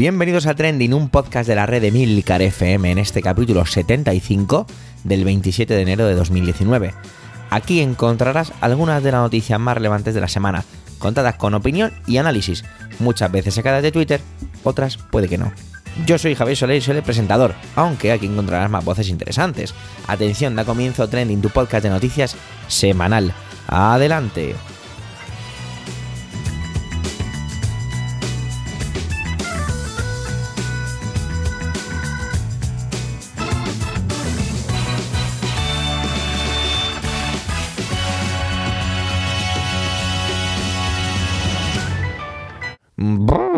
Bienvenidos a Trending, un podcast de la red de Milcar FM en este capítulo 75 del 27 de enero de 2019. Aquí encontrarás algunas de las noticias más relevantes de la semana, contadas con opinión y análisis, muchas veces sacadas de Twitter, otras puede que no. Yo soy Javier Soler y soy el presentador, aunque aquí encontrarás más voces interesantes. Atención, da comienzo Trending, tu podcast de noticias semanal. Adelante.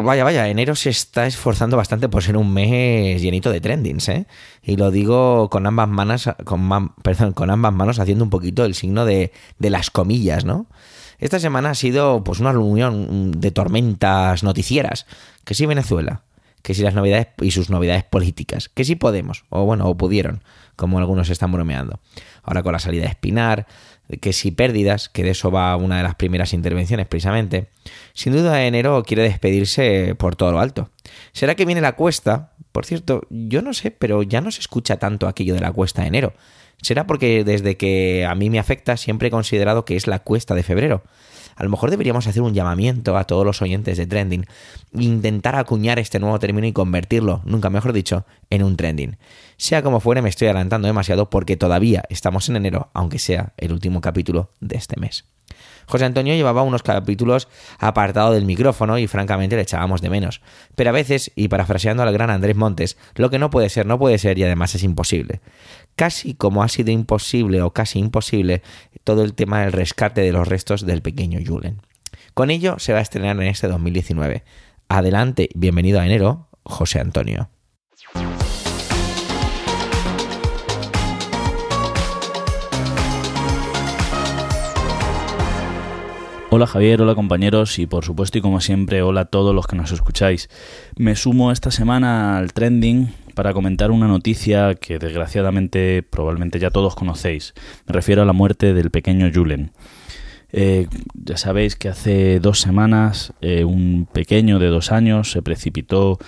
Vaya, vaya, enero se está esforzando bastante por ser un mes llenito de trendings, ¿eh? Y lo digo con ambas manos, con, perdón, con ambas manos haciendo un poquito el signo de, de las comillas, ¿no? Esta semana ha sido pues una reunión de tormentas noticieras. Que sí Venezuela, que sí las novedades y sus novedades políticas, que sí podemos, o bueno, o pudieron, como algunos están bromeando. Ahora con la salida de Espinar, que si pérdidas, que de eso va una de las primeras intervenciones precisamente, sin duda enero quiere despedirse por todo lo alto. ¿Será que viene la cuesta? Por cierto, yo no sé, pero ya no se escucha tanto aquello de la cuesta de enero. ¿Será porque desde que a mí me afecta siempre he considerado que es la cuesta de febrero? A lo mejor deberíamos hacer un llamamiento a todos los oyentes de trending, intentar acuñar este nuevo término y convertirlo, nunca mejor dicho, en un trending. Sea como fuere, me estoy adelantando demasiado porque todavía estamos en enero, aunque sea el último capítulo de este mes. José Antonio llevaba unos capítulos apartado del micrófono y francamente le echábamos de menos. Pero a veces, y parafraseando al gran Andrés Montes, lo que no puede ser, no puede ser y además es imposible. Casi como ha sido imposible o casi imposible todo el tema del rescate de los restos del pequeño Julen. Con ello se va a estrenar en este 2019. Adelante, bienvenido a enero, José Antonio. Hola Javier, hola compañeros y por supuesto y como siempre hola a todos los que nos escucháis. Me sumo esta semana al trending para comentar una noticia que desgraciadamente probablemente ya todos conocéis. Me refiero a la muerte del pequeño Julen. Eh, ya sabéis que hace dos semanas eh, un pequeño de dos años se precipitó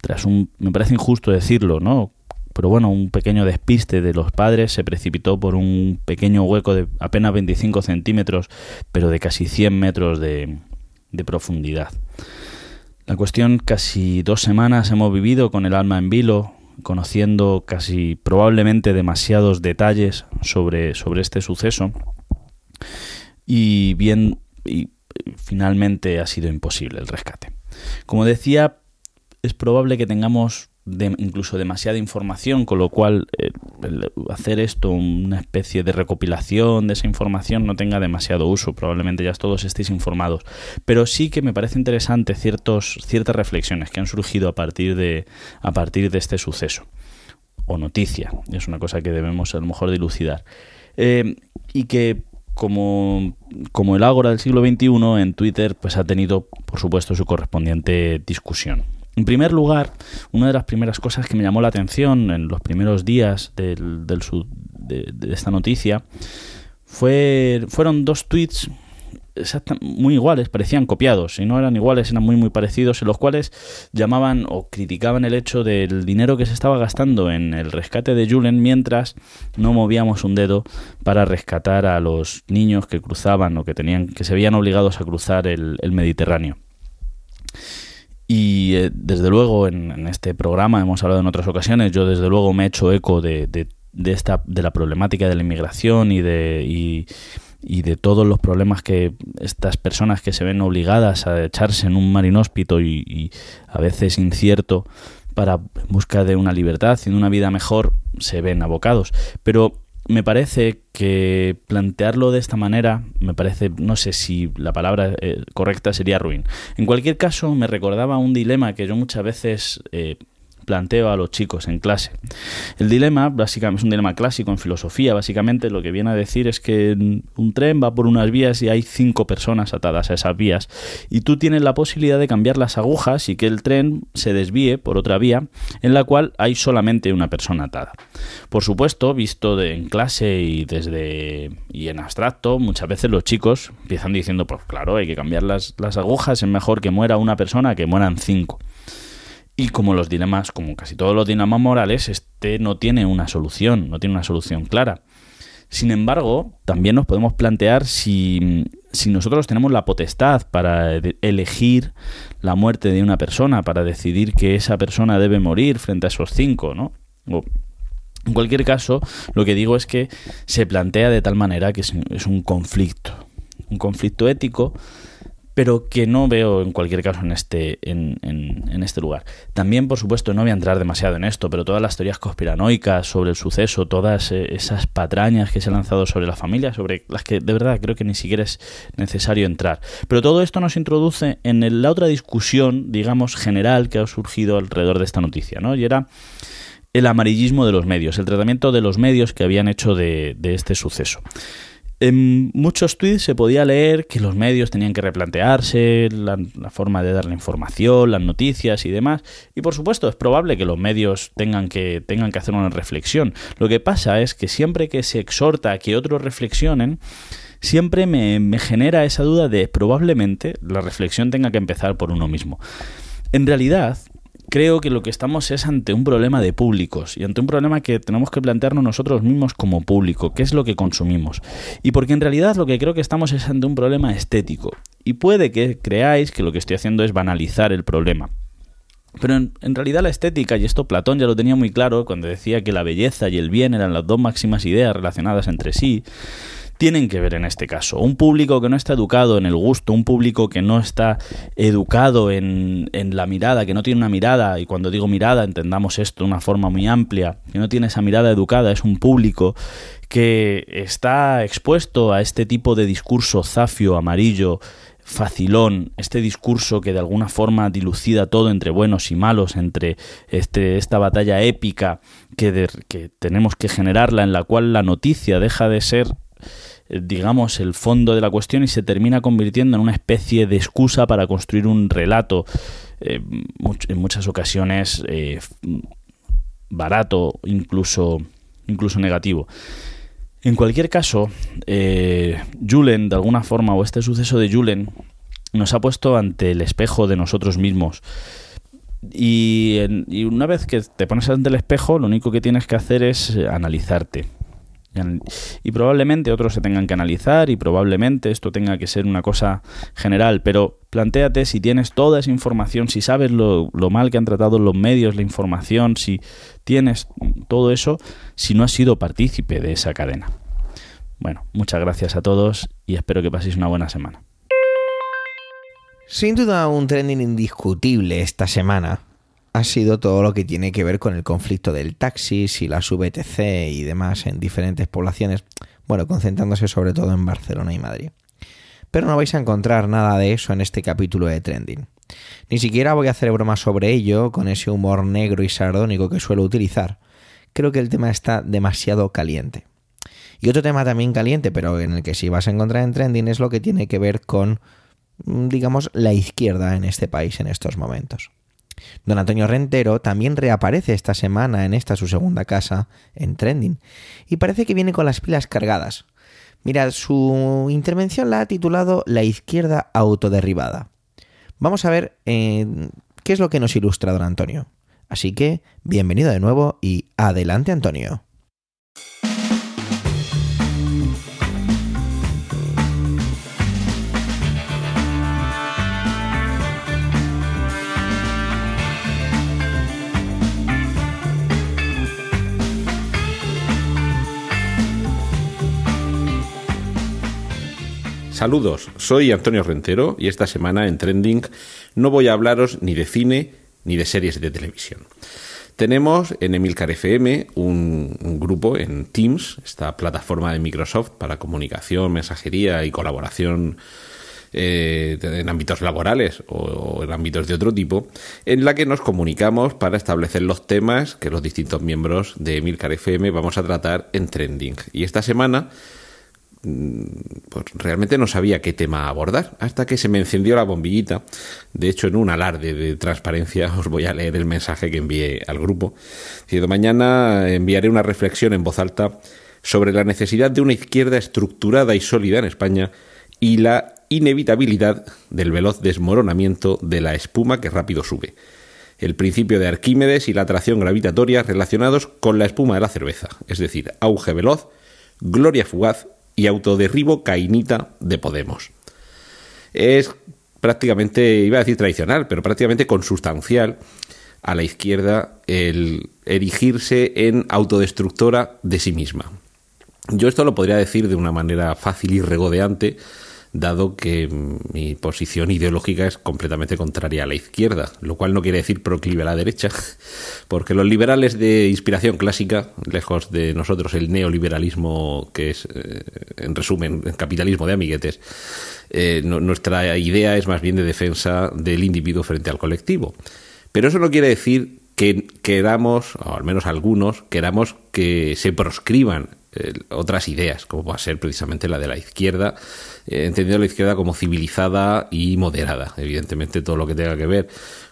tras un, me parece injusto decirlo, ¿no? Pero bueno, un pequeño despiste de los padres se precipitó por un pequeño hueco de apenas 25 centímetros, pero de casi 100 metros de, de profundidad. La cuestión, casi dos semanas hemos vivido con el alma en vilo, conociendo casi probablemente demasiados detalles sobre, sobre este suceso y bien y finalmente ha sido imposible el rescate. Como decía, es probable que tengamos incluso demasiada información, con lo cual eh, hacer esto una especie de recopilación de esa información no tenga demasiado uso, probablemente ya todos estéis informados, pero sí que me parece interesante ciertos, ciertas reflexiones que han surgido a partir de, a partir de este suceso. O noticia, es una cosa que debemos a lo mejor dilucidar, eh, y que como, como el Ágora del siglo XXI en Twitter pues ha tenido por supuesto su correspondiente discusión. En primer lugar, una de las primeras cosas que me llamó la atención en los primeros días de, esta noticia fue, fueron dos tweets muy iguales, parecían copiados, si no eran iguales, eran muy muy parecidos, en los cuales llamaban o criticaban el hecho del dinero que se estaba gastando en el rescate de Julen mientras no movíamos un dedo para rescatar a los niños que cruzaban o que tenían que se veían obligados a cruzar el Mediterráneo. Y eh, desde luego en, este programa hemos hablado en otras ocasiones, yo desde luego me he hecho eco de, de, esta, de la problemática de la inmigración y de, y, de todos los problemas que estas personas que se ven obligadas a echarse en un mar inhóspito y, y a veces incierto para buscar de una libertad y de una vida mejor se ven abocados. Pero me parece que plantearlo de esta manera, me parece, no sé si la palabra eh, correcta sería ruin. En cualquier caso, me recordaba un dilema que yo muchas veces eh, planteo a los chicos en clase. El dilema, básicamente, es un dilema clásico en filosofía. Básicamente lo que viene a decir es que un tren va por unas vías y hay cinco personas atadas a esas vías. Y tú tienes la posibilidad de cambiar las agujas y que el tren se desvíe por otra vía en la cual hay solamente una persona atada. Por supuesto, visto de, en clase y desde y en abstracto, muchas veces los chicos empiezan diciendo, pues claro, hay que cambiar las, las agujas, es mejor que muera una persona que mueran cinco. Y como los dilemas, como casi todos los dilemas morales, este no tiene una solución, no tiene una solución clara. Sin embargo, también nos podemos plantear si, si onsotros tenemos la potestad para elegir la muerte de una persona, para decidir que esa persona debe morir frente a esos cinco, ¿no? en cualquier caso, lo que digo es que se plantea de tal manera que es un conflicto, un conflicto ético pero que no veo en cualquier caso en este, en, en, este lugar. También, por supuesto, no voy a entrar demasiado en esto, pero todas las teorías conspiranoicas sobre el suceso, todas eh, esas patrañas que se han lanzado sobre la familia, sobre las que de verdad creo que ni siquiera es necesario entrar. Pero todo esto nos introduce en la otra discusión, digamos, general que ha surgido alrededor de esta noticia, ¿no? Y era el amarillismo de los medios, el tratamiento de los medios que habían hecho de, de este suceso. En muchos tweets se podía leer que los medios tenían que replantearse la, forma de dar la información, las noticias y demás. Y por supuesto es probable que los medios tengan que, tengan que hacer una reflexión. Lo que pasa es que siempre que se exhorta a que otros reflexionen, siempre me, me genera esa duda de probablemente la reflexión tenga que empezar por uno mismo. En realidad, creo que lo que estamos es ante un problema de públicos y ante un problema que tenemos que plantearnos nosotros mismos como público, qué es lo que consumimos. Y porque en realidad lo que creo que estamos es ante un problema estético. Y puede que creáis que lo que estoy haciendo es banalizar el problema. Pero en, en, realidad la estética, y esto Platón ya lo tenía muy claro cuando decía que la belleza y el bien eran las dos máximas ideas relacionadas entre sí, tienen que ver en este caso. Un público que no está educado en el gusto, un público que no está educado en, en, la mirada, que no tiene una mirada, y cuando digo mirada entendamos esto de una forma muy amplia, que no tiene esa mirada educada, es un público que está expuesto a este tipo de discurso zafio, amarillo, facilón, este discurso que de alguna forma dilucida todo entre buenos y malos, entre este, esta batalla épica que, que tenemos que generarla, en la cual la noticia deja de ser digamos, el fondo de la cuestión y se termina convirtiendo en una especie de excusa para construir un relato, eh, en muchas ocasiones eh, barato, incluso, incluso negativo. En cualquier caso, Julen, de alguna forma, o este suceso de Julen, nos ha puesto ante el espejo de nosotros mismos. y, una vez que te pones ante el espejo, lo único que tienes que hacer es analizarte y probablemente otros se tengan que analizar y probablemente esto tenga que ser una cosa general, pero planteate si tienes toda esa información, si sabes lo, lo, mal que han tratado los medios, la información, si tienes todo eso, si no has sido partícipe de esa cadena. Bueno, muchas gracias a todos y espero que paséis una buena semana. Sin duda un trending indiscutible esta semana ha sido todo lo que tiene que ver con el conflicto del taxi, y la VTC y demás en diferentes poblaciones, bueno, concentrándose sobre todo en Barcelona y Madrid. Pero no vais a encontrar nada de eso en este capítulo de Trending. Ni siquiera voy a hacer bromas sobre ello con ese humor negro y sardónico que suelo utilizar. Creo que el tema está demasiado caliente. Y otro tema también caliente, pero en el que sí vas a encontrar en Trending, es lo que tiene que ver con, digamos, la izquierda en este país en estos momentos. Don Antonio Rentero también reaparece esta semana en esta su segunda casa, en Trending, y parece que viene con las pilas cargadas. Mira, su intervención la ha titulado La izquierda autoderribada. Vamos a ver eh, qué es lo que nos ilustra don Antonio. Así que, bienvenido de nuevo y adelante Antonio. Saludos, soy Antonio Rentero y esta semana en Trending no voy a hablaros ni de cine ni de series de televisión. Tenemos en Emilcar FM un, grupo en Teams, esta plataforma de Microsoft para comunicación, mensajería y colaboración eh, en ámbitos laborales o, en ámbitos de otro tipo, en la que nos comunicamos para establecer los temas que los distintos miembros de Emilcar FM vamos a tratar en Trending. Y esta semana pues realmente no sabía qué tema abordar, hasta que se me encendió la bombillita. De hecho, en un alarde de transparencia os voy a leer el mensaje que envié al grupo. Diciendo, mañana enviaré una reflexión en voz alta sobre la necesidad de una izquierda estructurada y sólida en España y la inevitabilidad del veloz desmoronamiento de la espuma que rápido sube. El principio de Arquímedes y la atracción gravitatoria relacionados con la espuma de la cerveza, es decir, auge veloz, gloria fugaz y autoderribo cainita de Podemos. Es prácticamente, iba a decir tradicional, pero prácticamente consustancial a la izquierda el erigirse en autodestructora de sí misma. Yo esto lo podría decir de una manera fácil y regodeante, dado que mi posición ideológica es completamente contraria a la izquierda, lo cual no quiere decir proclive a la derecha, porque los liberales de inspiración clásica, lejos de nosotros el neoliberalismo, que es, eh, en resumen, el capitalismo de amiguetes, eh, nuestra idea es más bien de defensa del individuo frente al colectivo. Pero eso no quiere decir que queramos, o al menos algunos, queramos que se proscriban otras ideas, como va a ser precisamente la de la izquierda, eh, entendiendo la izquierda como civilizada y moderada. Evidentemente, todo lo que tenga que ver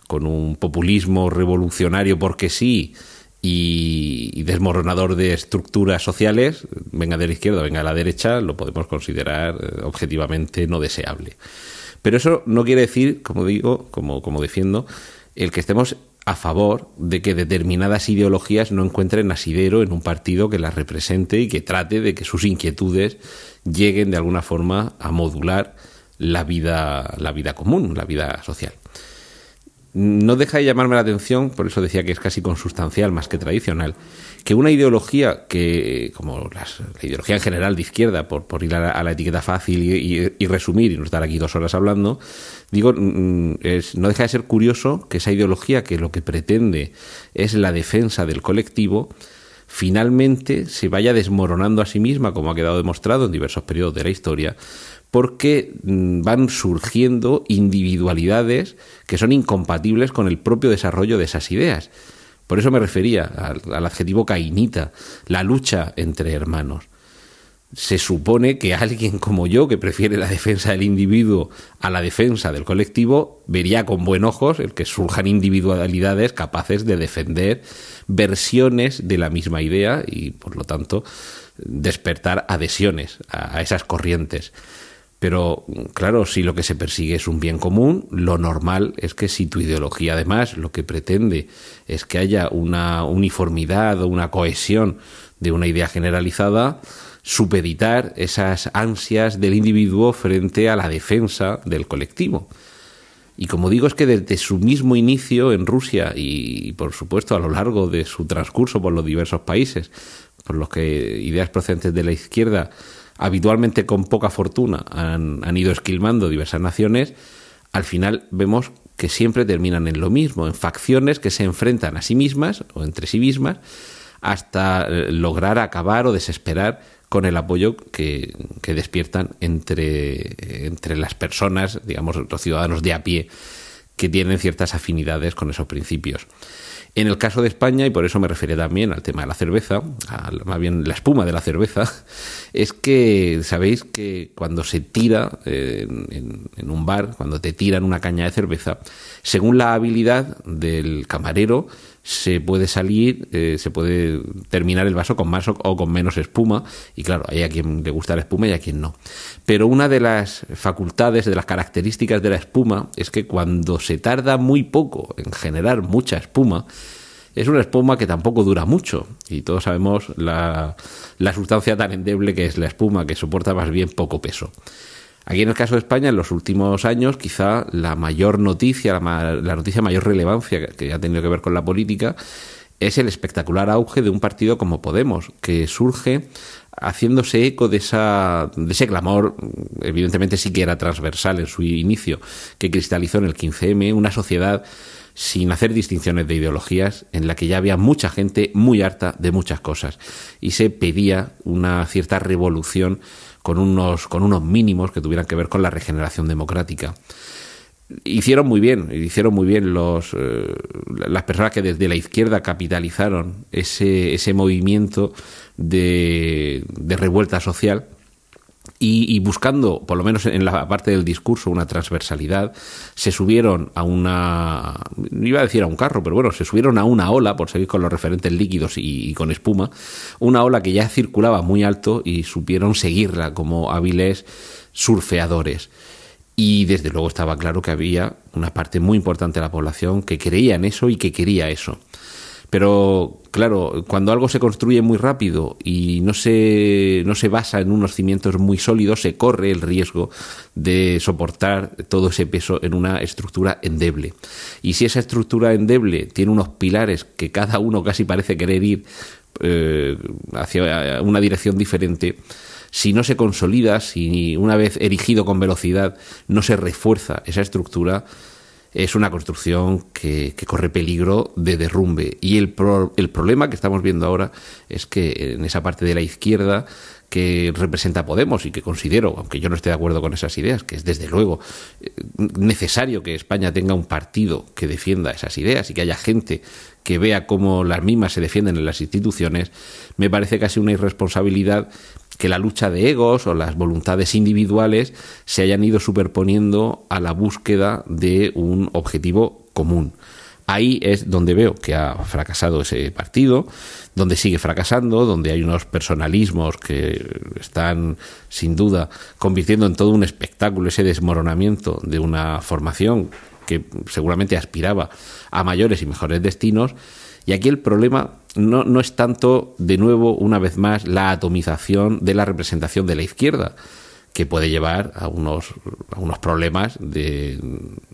con un populismo revolucionario porque sí y, desmoronador de estructuras sociales, venga de la izquierda venga de la derecha, lo podemos considerar eh, objetivamente no deseable. Pero eso no quiere decir, como digo, como, como defiendo, el que estemos a favor de que determinadas ideologías no encuentren asidero en un partido que las represente y que trate de que sus inquietudes lleguen de alguna forma a modular la vida, la vida común, la vida social. No deja de llamarme la atención, por eso decía que es casi consustancial más que tradicional, que una ideología que, como la ideología en general de izquierda, por, por ir a la, etiqueta fácil y, resumir y no estar aquí dos horas hablando, digo, mm, es, no deja de ser curioso que esa ideología que lo que pretende es la defensa del colectivo, finalmente se vaya desmoronando a sí misma, como ha quedado demostrado en diversos periodos de la historia, porque mm, van surgiendo individualidades que son incompatibles con el propio desarrollo de esas ideas. Por eso me refería al, adjetivo cainita, la lucha entre hermanos. Se supone que alguien como yo, que prefiere la defensa del individuo a la defensa del colectivo, vería con buen ojos el que surjan individualidades capaces de defender versiones de la misma idea y, por lo tanto, despertar adhesiones a esas corrientes. Pero claro, si lo que se persigue es un bien común, lo normal es que si tu ideología además lo que pretende es que haya una uniformidad o una cohesión de una idea generalizada, supeditar esas ansias del individuo frente a la defensa del colectivo. Y como digo, es que desde su mismo inicio en Rusia y, por supuesto a lo largo de su transcurso por los diversos países, por los que ideas procedentes de la izquierda habitualmente con poca fortuna han, ido esquilmando diversas naciones, al final vemos que siempre terminan en lo mismo, en facciones que se enfrentan a sí mismas o entre sí mismas hasta eh, lograr acabar o desesperar con el apoyo que, despiertan entre, entre las personas, digamos, los ciudadanos de a pie que tienen ciertas afinidades con esos principios. En el caso de España, y por eso me refería también al tema de la cerveza, más bien la espuma de la cerveza, es que sabéis que cuando se tira en, en, un bar, cuando te tiran una caña de cerveza, según la habilidad del camarero, se puede salir, eh, se puede terminar el vaso con más o, con menos espuma, y claro, hay a quien le gusta la espuma y a quien no. Pero una de las facultades, de las características de la espuma, es que cuando se tarda muy poco en generar mucha espuma, es una espuma que tampoco dura mucho, y todos sabemos la, la sustancia tan endeble que es la espuma, que soporta más bien poco peso. Aquí en el caso de España, en los últimos años, quizá la mayor noticia, la, noticia de mayor relevancia que ha tenido que ver con la política, es el espectacular auge de un partido como Podemos, que surge haciéndose eco de, esa, de ese clamor, evidentemente sí que era transversal en su inicio, que cristalizó en el 15M, una sociedad sin hacer distinciones de ideologías, en la que ya había mucha gente muy harta de muchas cosas, y se pedía una cierta revolución con unos, con unos mínimos que tuvieran que ver con la regeneración democrática hicieron muy bien, hicieron muy bien los, eh, las personas que desde la izquierda capitalizaron ese, ese movimiento de, de revuelta social. Y, buscando, por lo menos en la parte del discurso, una transversalidad, se subieron a una, iba a decir a un carro, pero bueno, se subieron a una ola, por seguir con los referentes líquidos y, y con espuma, una ola que ya circulaba muy alto y supieron seguirla como hábiles surfeadores. Y desde luego estaba claro que había una parte muy importante de la población que creía en eso y que quería eso. Pero claro, cuando algo se construye muy rápido y no se, no se basa en unos cimientos muy sólidos, se corre el riesgo de soportar todo ese peso en una estructura endeble. Y si esa estructura endeble tiene unos pilares que cada uno casi parece querer ir eh, hacia una dirección diferente, si no se consolida, si una vez erigido con velocidad no se refuerza esa estructura, es una construcción que, corre peligro de derrumbe. Y el, el problema que estamos viendo ahora es que en esa parte de la izquierda que representa Podemos y que considero, aunque yo no esté de acuerdo con esas ideas, que es desde luego eh, necesario que España tenga un partido que defienda esas ideas y que haya gente que vea cómo las mismas se defienden en las instituciones, me parece casi una irresponsabilidad que la lucha de egos o las voluntades individuales se hayan ido superponiendo a la búsqueda de un objetivo común. Ahí es donde veo que ha fracasado ese partido, donde sigue fracasando, donde hay unos personalismos que están sin duda convirtiendo en todo un espectáculo ese desmoronamiento de una formación que seguramente aspiraba a mayores y mejores destinos. Y aquí el problema no, no es tanto, de nuevo, una vez más, la atomización de la representación de la izquierda, que puede llevar a unos, unos problemas de,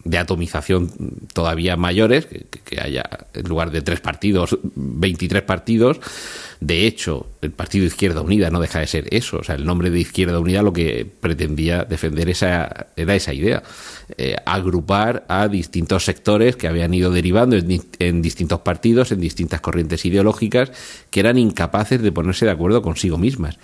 de atomización todavía mayores, que, haya en lugar de tres partidos, 23 partidos. De hecho, el Partido Izquierda Unida no deja de ser eso. O sea, el nombre de Izquierda Unida lo que pretendía defender esa, era esa idea. Eh, agrupar a distintos sectores que habían ido derivando en distintos partidos, en distintas corrientes ideológicas, que eran incapaces de ponerse de acuerdo consigo mismas.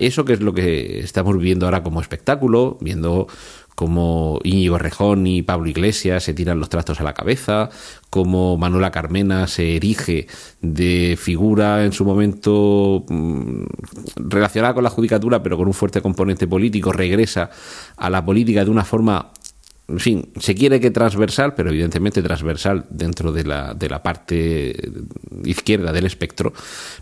Eso que es lo que estamos viendo ahora como espectáculo, viendo como Íñigo Rejón y Pablo Iglesias se tiran los trastos a la cabeza, como Manuela Carmena se erige de figura en su momento mmm, relacionada con la judicatura, pero con un fuerte componente político, regresa a la política de una forma en fin, se quiere que transversal, pero evidentemente transversal dentro de la, de la parte izquierda del espectro,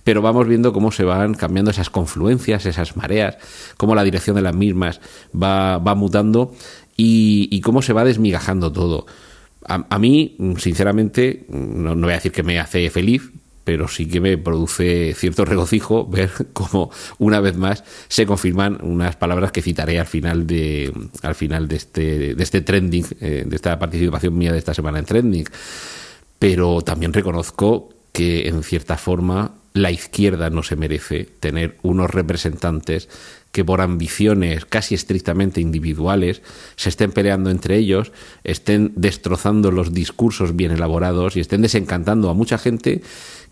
pero vamos viendo cómo se van cambiando esas confluencias, esas mareas, cómo la dirección de las mismas va, va mutando y, cómo se va desmigajando todo. A, a mí, sinceramente, no, no voy a decir que me hace feliz, pero sí que me produce cierto regocijo ver cómo una vez más se confirman unas palabras que citaré al final de al final de este de este trending eh, de esta participación mía de esta semana en trending. Pero también reconozco que en cierta forma la izquierda no se merece tener unos representantes que por ambiciones casi estrictamente individuales se estén peleando entre ellos, estén destrozando los discursos bien elaborados y estén desencantando a mucha gente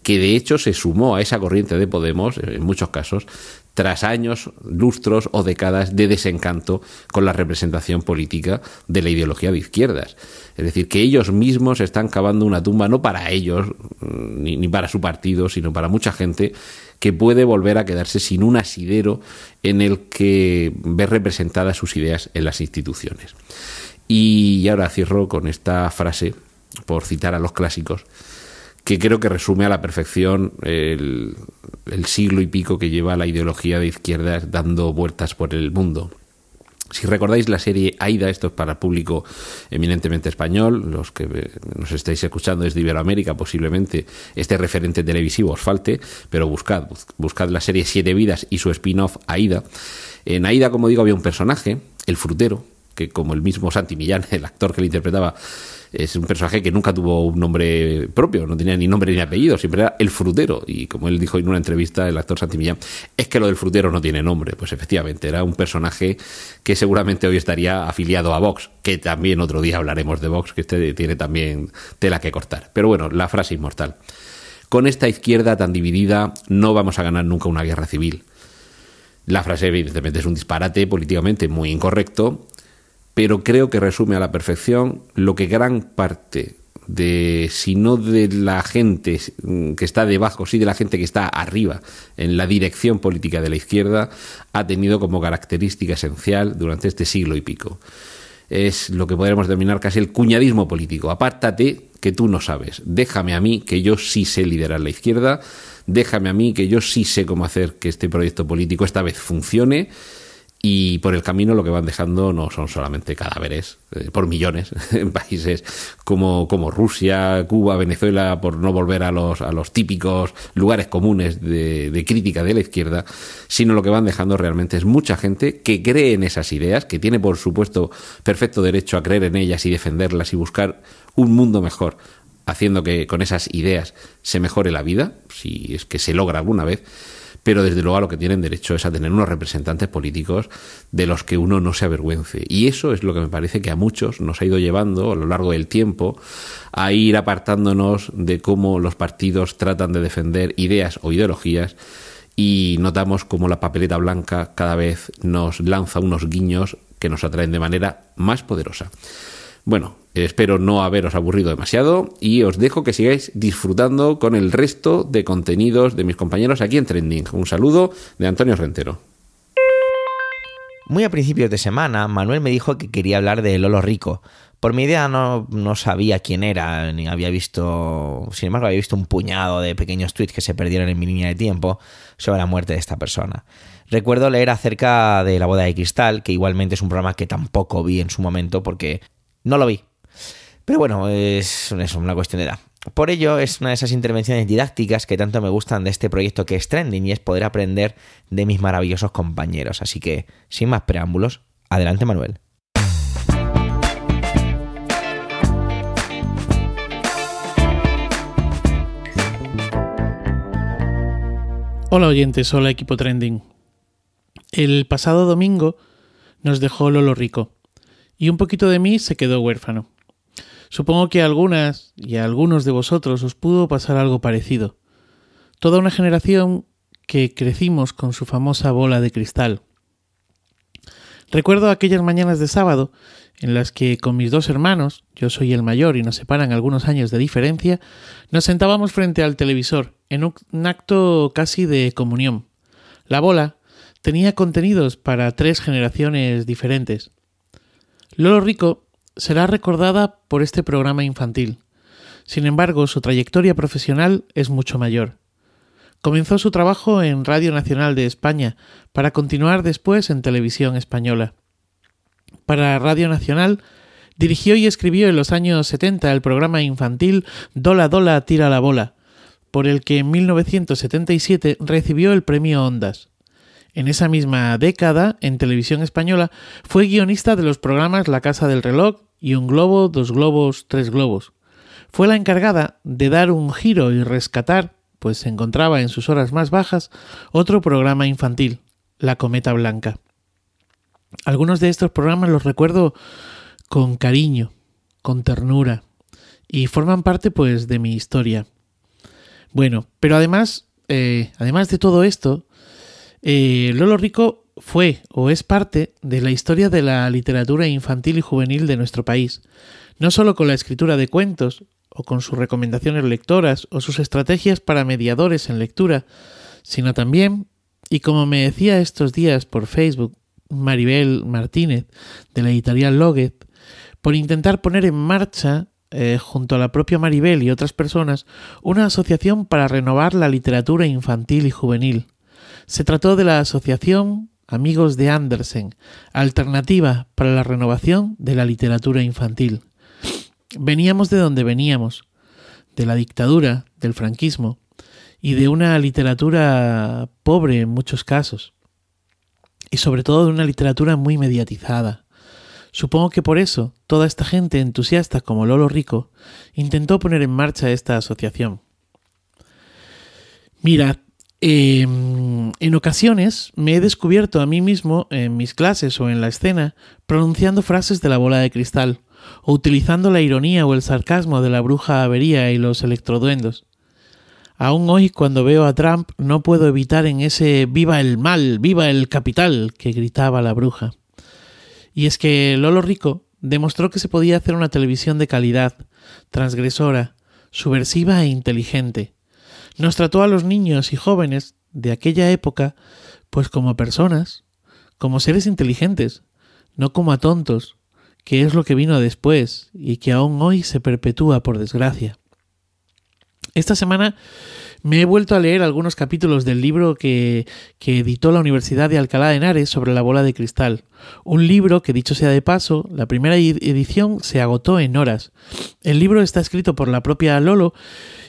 que de hecho se sumó a esa corriente de Podemos, en muchos casos, tras años, lustros o décadas de desencanto con la representación política de la ideología de izquierdas. Es decir, que ellos mismos están cavando una tumba no para ellos, ni, ni para su partido, sino para mucha gente que puede volver a quedarse sin un asidero en el que ver representadas sus ideas en las instituciones. Y ahora cierro con esta frase, por citar a los clásicos, que creo que resume a la perfección el, siglo y pico que lleva la ideología de izquierdas dando vueltas por el mundo. Si recordáis la serie Aida, esto es para público eminentemente español, los que nos estáis escuchando desde Iberoamérica, posiblemente este referente televisivo os falte, pero buscad, buscad la serie Siete Vidas y su spin-off Aida. En Aida, como digo, había un personaje, el frutero, que como el mismo Santi Millán, el actor que le interpretaba, es un personaje que nunca tuvo un nombre propio, no tenía ni nombre ni apellido, siempre era el frutero. Y como él dijo en una entrevista, el actor Santi Millán, es que lo del frutero no tiene nombre. Pues efectivamente, era un personaje que seguramente hoy estaría afiliado a Vox, que también otro día hablaremos de Vox, que este tiene también tela que cortar. Pero bueno, la frase inmortal. Con esta izquierda tan dividida no vamos a ganar nunca una guerra civil. La frase evidentemente es un disparate políticamente muy incorrecto, pero creo que resume a la perfección lo que gran parte de, si no de la gente que está debajo, sí de la gente que está arriba en la dirección política de la izquierda, ha tenido como característica esencial durante este siglo y pico. Es lo que podríamos denominar casi el cuñadismo político. Apártate que tú no sabes. Déjame a mí que yo sí sé liderar la izquierda. Déjame a mí que yo sí sé cómo hacer que este proyecto político esta vez funcione y por el camino lo que van dejando no son solamente cadáveres eh, por millones en países como, como Rusia, Cuba, Venezuela, por no volver a los, a los típicos lugares comunes de, de crítica de la izquierda, sino lo que van dejando realmente es mucha gente que cree en esas ideas, que tiene por supuesto perfecto derecho a creer en ellas y defenderlas y buscar un mundo mejor haciendo que con esas ideas se mejore la vida, si es que se logra alguna vez, pero desde luego a lo que tienen derecho es a tener unos representantes políticos de los que uno no se avergüence. Y eso es lo que me parece que a muchos nos ha ido llevando a lo largo del tiempo a ir apartándonos de cómo los partidos tratan de defender ideas o ideologías y notamos cómo la papeleta blanca cada vez nos lanza unos guiños que nos atraen de manera más poderosa. Bueno, espero no haberos aburrido demasiado y os dejo que sigáis disfrutando con el resto de contenidos de mis compañeros aquí en Trending. Un saludo de Antonio Rentero. Muy a principios de semana, Manuel me dijo que quería hablar de Lolo Rico. Por mi idea no, no, sabía quién era, ni había visto, sin embargo había visto un puñado de pequeños tweets que se perdieron en mi línea de tiempo sobre la muerte de esta persona. Recuerdo leer acerca de La boda de cristal, que igualmente es un programa que tampoco vi en su momento porque no lo vi. Pero bueno, es, una cuestión de edad. Por ello, es una de esas intervenciones didácticas que tanto me gustan de este proyecto que es trending y es poder aprender de mis maravillosos compañeros. Así que, sin más preámbulos, adelante Manuel. Hola oyentes, hola equipo trending. El pasado domingo nos dejó Lolo Rico y un poquito de mí se quedó huérfano. Supongo que a algunas y a algunos de vosotros os pudo pasar algo parecido. Toda una generación que crecimos con su famosa bola de cristal. Recuerdo aquellas mañanas de sábado en las que con mis dos hermanos, yo soy el mayor y nos separan algunos años de diferencia, nos sentábamos frente al televisor en un acto casi de comunión. La bola tenía contenidos para tres generaciones diferentes. Lolo Rico será recordada por este programa infantil. Sin embargo, su trayectoria profesional es mucho mayor. Comenzó su trabajo en Radio Nacional de España para continuar después en televisión española. Para Radio Nacional dirigió y escribió en los años 70 el programa infantil Dola Dola Tira la Bola, por el que en 1977 recibió el premio Ondas. En esa misma década, en televisión española, fue guionista de los programas La Casa del Reloj y Un Globo, Dos Globos, Tres Globos. Fue la encargada de dar un giro y rescatar, pues se encontraba en sus horas más bajas, otro programa infantil, La Cometa Blanca. Algunos de estos programas los recuerdo con cariño, con ternura, y forman parte pues de mi historia. Bueno, pero además, eh, además de todo esto, eh, Lolo Rico fue o es parte de la historia de la literatura infantil y juvenil de nuestro país, no solo con la escritura de cuentos, o con sus recomendaciones lectoras, o sus estrategias para mediadores en lectura, sino también, y como me decía estos días por Facebook Maribel Martínez, de la editorial Loget, por intentar poner en marcha eh, junto a la propia Maribel y otras personas, una asociación para renovar la literatura infantil y juvenil. Se trató de la Asociación Amigos de Andersen, alternativa para la renovación de la literatura infantil. Veníamos de donde veníamos, de la dictadura, del franquismo, y de una literatura pobre en muchos casos, y sobre todo de una literatura muy mediatizada. Supongo que por eso toda esta gente entusiasta como Lolo Rico intentó poner en marcha esta asociación. Mirad, Em, en ocasiones me he descubierto a mí mismo en mis clases o en la escena pronunciando frases de la bola de cristal, o utilizando la ironía o el sarcasmo de la bruja avería y los electroduendos. Aún hoy cuando veo a Trump no puedo evitar en ese viva el mal, viva el capital que gritaba la bruja. Y es que Lolo Rico demostró que se podía hacer una televisión de calidad, transgresora, subversiva e inteligente. Nos trató a los niños y jóvenes de aquella época pues como personas, como seres inteligentes, no como a tontos, que es lo que vino después y que aún hoy se perpetúa por desgracia. Esta semana me he vuelto a leer algunos capítulos del libro que, que, editó la Universidad de Alcalá de Henares sobre la bola de cristal. Un libro que, dicho sea de paso, la primera edición se agotó en horas. El libro está escrito por la propia Lolo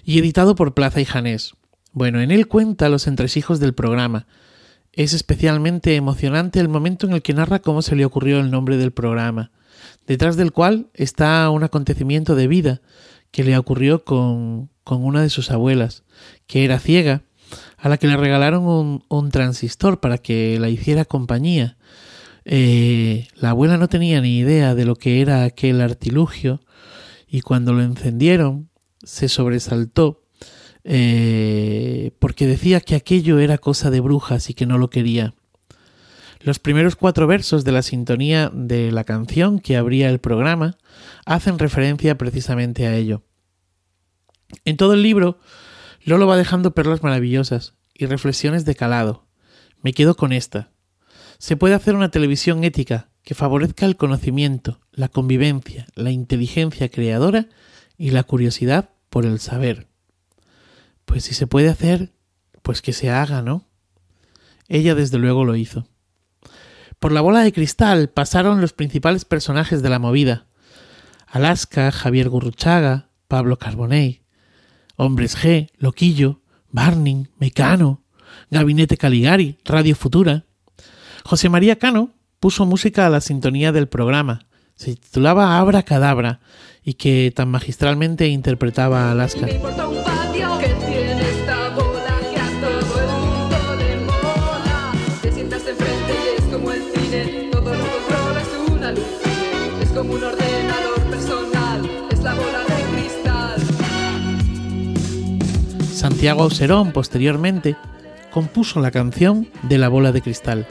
y editado por Plaza y Janés. Bueno, en él cuenta los entresijos del programa. Es especialmente emocionante el momento en el que narra cómo se le ocurrió el nombre del programa, detrás del cual está un acontecimiento de vida que le ocurrió con, con una de sus abuelas, que era ciega, a la que le regalaron un, un transistor para que la hiciera compañía. Eh, la abuela no tenía ni idea de lo que era aquel artilugio y cuando lo encendieron se sobresaltó eh, porque decía que aquello era cosa de brujas y que no lo quería. Los primeros cuatro versos de la sintonía de la canción que abría el programa hacen referencia precisamente a ello. En todo el libro, Lolo va dejando perlas maravillosas y reflexiones de calado. Me quedo con esta. Se puede hacer una televisión ética que favorezca el conocimiento, la convivencia, la inteligencia creadora y la curiosidad por el saber. Pues si se puede hacer, pues que se haga, ¿no? Ella desde luego lo hizo. Por la bola de cristal pasaron los principales personajes de la movida. Alaska, Javier Gurruchaga, Pablo Carbonell, Hombres G, Loquillo, Barning, Mecano, Gabinete Caligari, Radio Futura. José María Cano puso música a la sintonía del programa. Se titulaba Abra Cadabra y que tan magistralmente interpretaba a Alaska. Santiago Auserón, posteriormente, compuso la canción de la bola de cristal.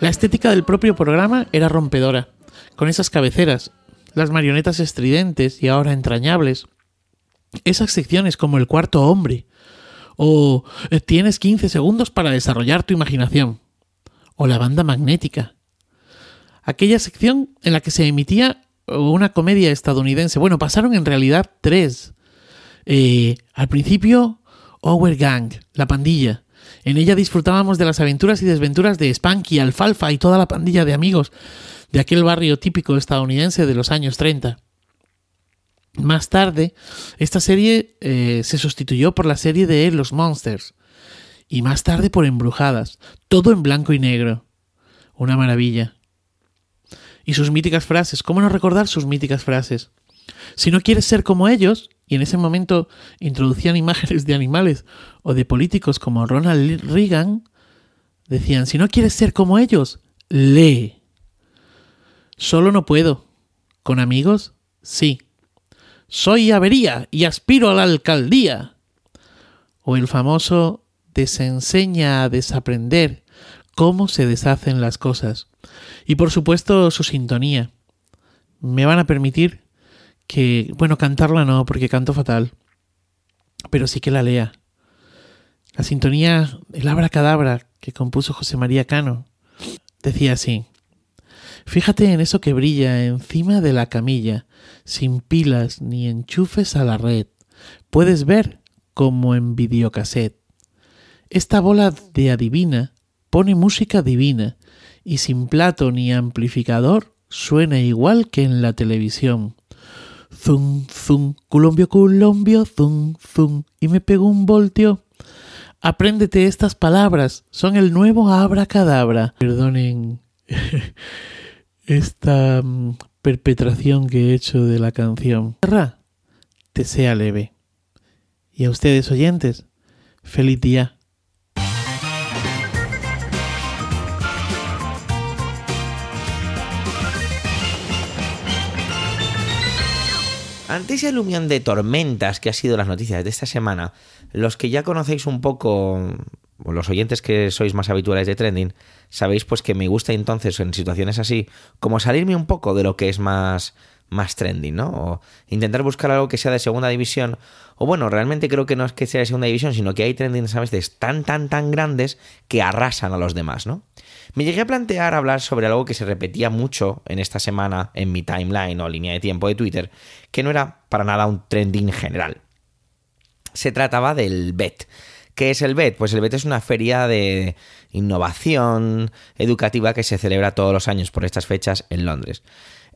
La estética del propio programa era rompedora, con esas cabeceras, las marionetas estridentes y ahora entrañables, esas secciones como el cuarto hombre, o eh, tienes 15 segundos para desarrollar tu imaginación, o la banda magnética. Aquella sección en la que se emitía una comedia estadounidense. Bueno, pasaron en realidad tres. Eh, al principio, Our Gang, la pandilla. En ella disfrutábamos de las aventuras y desventuras de Spanky, Alfalfa y toda la pandilla de amigos de aquel barrio típico estadounidense de los años 30. Más tarde, esta serie eh, se sustituyó por la serie de Los Monsters y más tarde por Embrujadas, todo en blanco y negro. Una maravilla. Y sus míticas frases, ¿cómo no recordar sus míticas frases? Si no quieres ser como ellos, y en ese momento introducían imágenes de animales o de políticos como Ronald Reagan, decían, si no quieres ser como ellos, lee. Solo no puedo. ¿Con amigos? Sí. Soy avería y aspiro a la alcaldía. O el famoso desenseña a desaprender cómo se deshacen las cosas. Y por supuesto su sintonía. Me van a permitir que, bueno, cantarla no, porque canto fatal, pero sí que la lea. La sintonía, el abracadabra que compuso José María Cano, decía así. Fíjate en eso que brilla encima de la camilla, sin pilas ni enchufes a la red. Puedes ver como en videocassette. Esta bola de adivina pone música divina y sin plato ni amplificador suena igual que en la televisión. Zum, zum, culombio, culombio, zum, zum, y me pego un voltio. Apréndete estas palabras, son el nuevo abracadabra. Perdonen esta mm, perpetración que he hecho de la canción. Te sea leve. Y a ustedes oyentes, feliz día. Ante ese alumión de tormentas que ha sido las noticias de esta semana, los que ya conocéis un poco, o los oyentes que sois más habituales de trending, sabéis pues que me gusta entonces en situaciones así, como salirme un poco de lo que es más más trending, ¿no? O intentar buscar algo que sea de segunda división. O bueno, realmente creo que no es que sea de segunda división, sino que hay trendings a veces tan, tan, tan grandes que arrasan a los demás, ¿no? Me llegué a plantear hablar sobre algo que se repetía mucho en esta semana en mi timeline o línea de tiempo de Twitter, que no era para nada un trending general. Se trataba del BET. ¿Qué es el BET? Pues el BET es una feria de innovación educativa que se celebra todos los años por estas fechas en Londres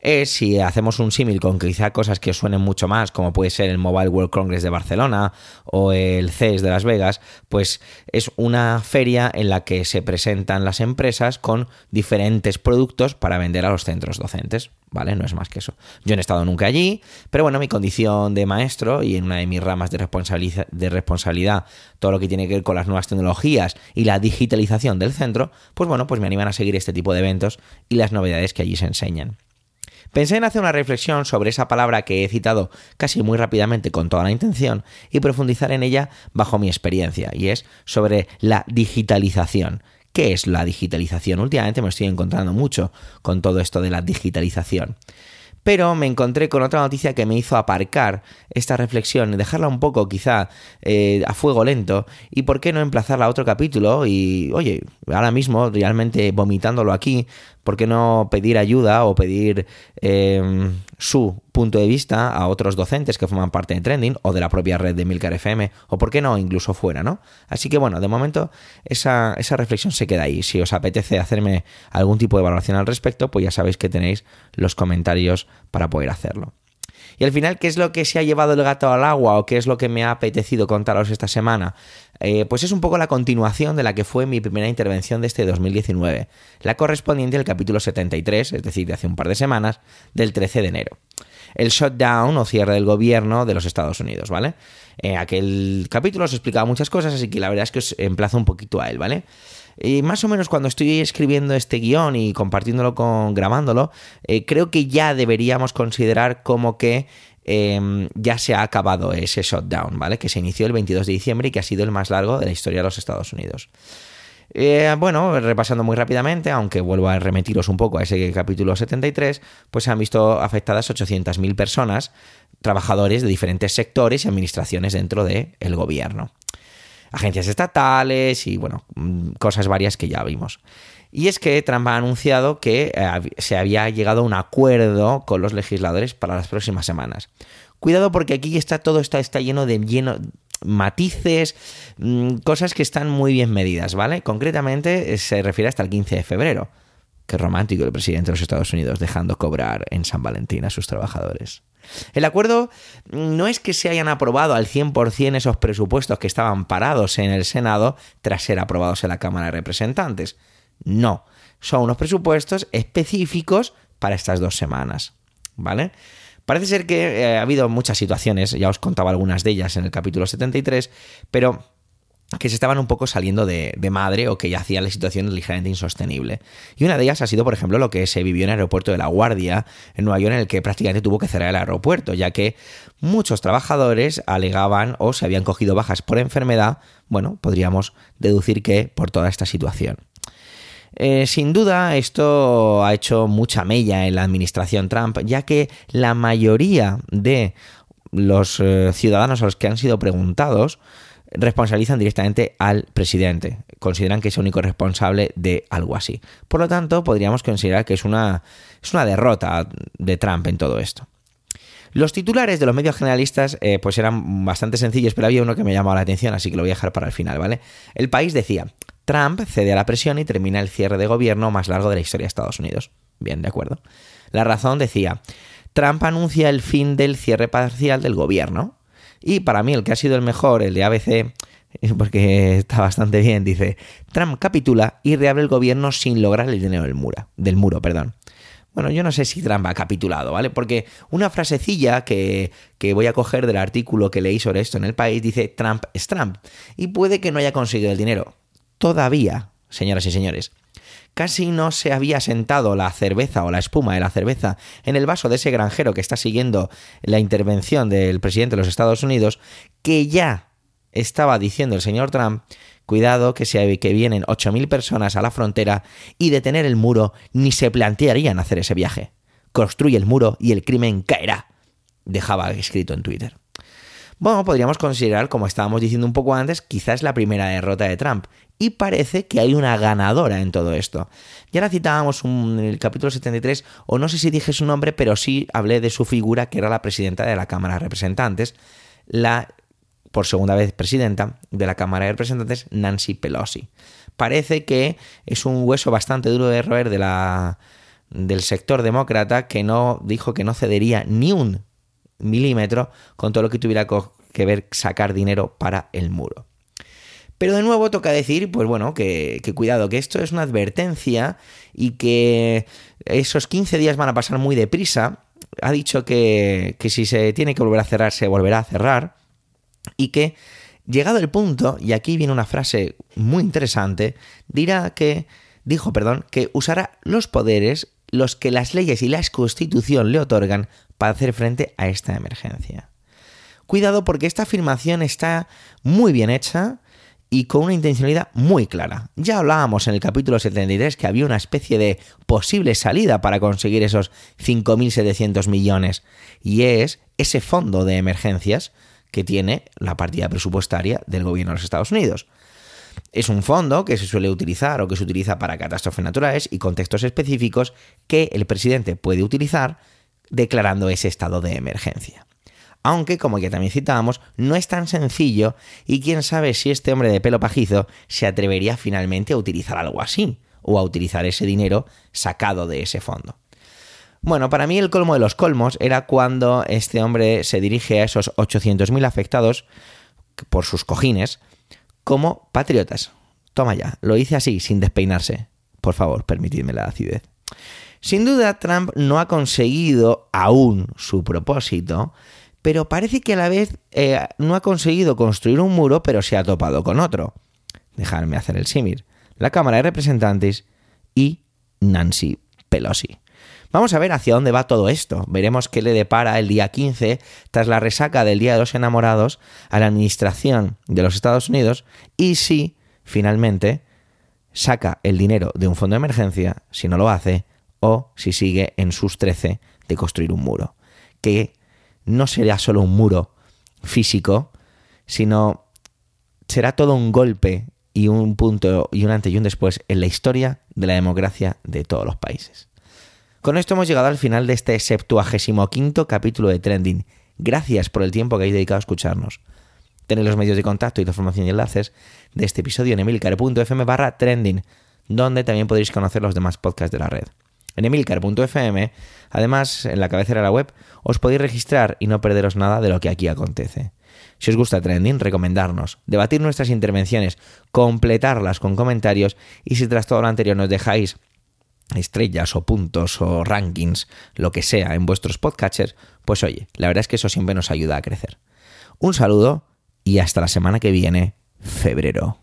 es si hacemos un símil con quizá cosas que os suenen mucho más, como puede ser el Mobile World Congress de Barcelona o el CES de Las Vegas, pues es una feria en la que se presentan las empresas con diferentes productos para vender a los centros docentes. ¿Vale? No es más que eso. Yo no he estado nunca allí, pero bueno, mi condición de maestro y en una de mis ramas de, responsabilidad, de responsabilidad, todo lo que tiene que ver con las nuevas tecnologías y la digitalización del centro, pues bueno, pues me animan a seguir este tipo de eventos y las novedades que allí se enseñan. Pensé en hacer una reflexión sobre esa palabra que he citado casi muy rápidamente con toda la intención y profundizar en ella bajo mi experiencia, y es sobre la digitalización. ¿Qué es la digitalización? Últimamente me estoy encontrando mucho con todo esto de la digitalización. Pero me encontré con otra noticia que me hizo aparcar esta reflexión y dejarla un poco quizá eh, a fuego lento. Y por qué no emplazarla a otro capítulo y oye, ahora mismo realmente vomitándolo aquí, ¿por qué no pedir ayuda o pedir em, su punto de vista a otros docentes que forman parte de Trending o de la propia red de Milcar FM o por qué no incluso fuera, ¿no? Así que bueno, de momento esa, esa reflexión se queda ahí. Si os apetece hacerme algún tipo de valoración al respecto, pues ya sabéis que tenéis los comentarios para poder hacerlo. Y al final, ¿qué es lo que se ha llevado el gato al agua o qué es lo que me ha apetecido contaros esta semana? Eh, pues es un poco la continuación de la que fue mi primera intervención de este 2019, la correspondiente al capítulo 73, es decir, de hace un par de semanas, del 13 de enero. El shutdown o cierre del gobierno de los Estados Unidos, ¿vale? Eh, aquel capítulo os explicaba muchas cosas, así que la verdad es que os emplazo un poquito a él, ¿vale? Y más o menos cuando estoy escribiendo este guion y compartiéndolo con grabándolo, eh, creo que ya deberíamos considerar como que em, ya se ha acabado ese shutdown, ¿vale? Que se inició el 22 de diciembre y que ha sido el más largo de la historia de los Estados Unidos. Eh, bueno, repasando muy rápidamente, aunque vuelvo a remitiros un poco a ese capítulo 73, pues se han visto afectadas 800.000 personas, trabajadores de diferentes sectores y administraciones dentro del gobierno agencias estatales y, bueno, mm, cosas varias que ya vimos. Y es que Trump ha anunciado que eh, se había llegado a un acuerdo con los legisladores para las próximas semanas. Cuidado porque aquí está todo está, está lleno de lleno, matices, mm, cosas que están muy bien medidas, ¿vale? Concretamente eh, se refiere hasta el 15 de febrero. Qué romántico el presidente de los Estados Unidos dejando cobrar en San Valentín a sus trabajadores. El acuerdo no es que se hayan aprobado al 100% esos presupuestos que estaban parados en el Senado tras ser aprobados en la Cámara de Representantes. No, son unos presupuestos específicos para estas dos semanas. ¿Vale? Parece ser que eh, ha habido muchas situaciones, ya os contaba algunas de ellas en el capítulo 73, pero que se estaban un poco saliendo de, madre o que ya hacían la situación ligeramente insostenible. Y una de ellas ha sido, por ejemplo, lo que se vivió en el aeropuerto de La Guardia, en Nueva York, en el que prácticamente tuvo que cerrar el aeropuerto, ya que muchos trabajadores alegaban o se habían cogido bajas por enfermedad, bueno, podríamos deducir que por toda esta situación. Eh, sin duda, esto ha hecho mucha mella en la administración Trump, ya que la mayoría de los eh, ciudadanos a los que han sido preguntados responsabilizan directamente al presidente. Consideran que es el único responsable de algo así. Por lo tanto, podríamos considerar que es una, es una derrota de Trump en todo esto. Los titulares de los medios generalistas eh, pues eran bastante sencillos, pero había uno que me llamó la atención, así que lo voy a dejar para el final, ¿vale? El país decía, Trump cede a la presión y termina el cierre de gobierno más largo de la historia de Estados Unidos. Bien, de acuerdo. La razón decía, Trump anuncia el fin del cierre parcial del gobierno, y para mí el que ha sido el mejor, el de ABC, porque está bastante bien, dice, Trump capitula y reabre el gobierno sin lograr el dinero del muro, del muro, perdón. Bueno, yo no sé si Trump ha capitulado, ¿vale? Porque una frasecilla que, que, voy a coger del artículo que leí sobre esto en el país dice Trump es Trump. Y puede que no haya conseguido el dinero. Todavía, señoras y señores. Casi no se había sentado la cerveza o la espuma de la cerveza en el vaso de ese granjero que está siguiendo la intervención del presidente de los Estados Unidos, que ya estaba diciendo el señor Trump, cuidado que, se, que vienen 8.000 personas a la frontera y detener el muro ni se plantearían hacer ese viaje. Construye el muro y el crimen caerá, dejaba escrito en Twitter. Bueno, podríamos considerar, como estábamos diciendo un poco antes, quizás la primera derrota de Trump. Y parece que hay una ganadora en todo esto. Ya la citábamos en el capítulo 73, o no sé si dije su nombre, pero sí hablé de su figura, que era la presidenta de la Cámara de Representantes, la, por segunda vez, presidenta de la Cámara de Representantes, Nancy Pelosi. Parece que es un hueso bastante duro de roer del sector demócrata que no dijo que no cedería ni un milímetro con todo lo que tuviera que ver sacar dinero para el muro. Pero de nuevo toca decir, pues bueno, que, cuidado, que esto es una advertencia y que esos 15 días van a pasar muy deprisa. Ha dicho que, que si se tiene que volver a cerrar, se volverá a cerrar. Y que, llegado el punto, y aquí viene una frase muy interesante, dirá que, dijo, perdón, que usará los poderes los que las leyes y la constitución le otorgan para hacer frente a esta emergencia. Cuidado porque esta afirmación está muy bien hecha y con una intencionalidad muy clara. Ya hablábamos en el capítulo 73 que había una especie de posible salida para conseguir esos 5.700 millones y es ese fondo de emergencias que tiene la partida presupuestaria del gobierno de los Estados Unidos. Es un fondo que se suele utilizar o que se utiliza para catástrofes naturales y contextos específicos que el presidente puede utilizar declarando ese estado de emergencia. Aunque, como ya también citábamos, no es tan sencillo y quién sabe si este hombre de pelo pajizo se atrevería finalmente a utilizar algo así, o a utilizar ese dinero sacado de ese fondo. Bueno, para mí el colmo de los colmos era cuando este hombre se dirige a esos 800.000 afectados por sus cojines como patriotas. Toma ya, lo hice así, sin despeinarse. Por favor, permitidme la acidez. Sin duda, Trump no ha conseguido aún su propósito, pero parece que a la vez eh, no ha conseguido construir un muro, pero se ha topado con otro. Dejadme hacer el símil. La Cámara de Representantes y Nancy Pelosi. Vamos a ver hacia dónde va todo esto. Veremos qué le depara el día 15, tras la resaca del Día de los Enamorados, a la Administración de los Estados Unidos y si, finalmente, saca el dinero de un fondo de emergencia, si no lo hace, o si sigue en sus 13 de construir un muro. Que no será solo un muro físico, sino será todo un golpe y un punto y un antes y un después en la historia de la democracia de todos los países. Con esto hemos llegado al final de este septuagésimo quinto capítulo de Trending. Gracias por el tiempo que habéis dedicado a escucharnos. Tenéis los medios de contacto y de formación y enlaces de este episodio en emilcar.fm barra trending, donde también podéis conocer los demás podcasts de la red. En emilcar.fm, además, en la cabecera de la web, os podéis registrar y no perderos nada de lo que aquí acontece. Si os gusta Trending, recomendarnos, debatir nuestras intervenciones, completarlas con comentarios y si tras todo lo anterior nos dejáis estrellas o puntos o rankings, lo que sea en vuestros podcatchers, pues oye, la verdad es que eso siempre nos ayuda a crecer. Un saludo y hasta la semana que viene, febrero.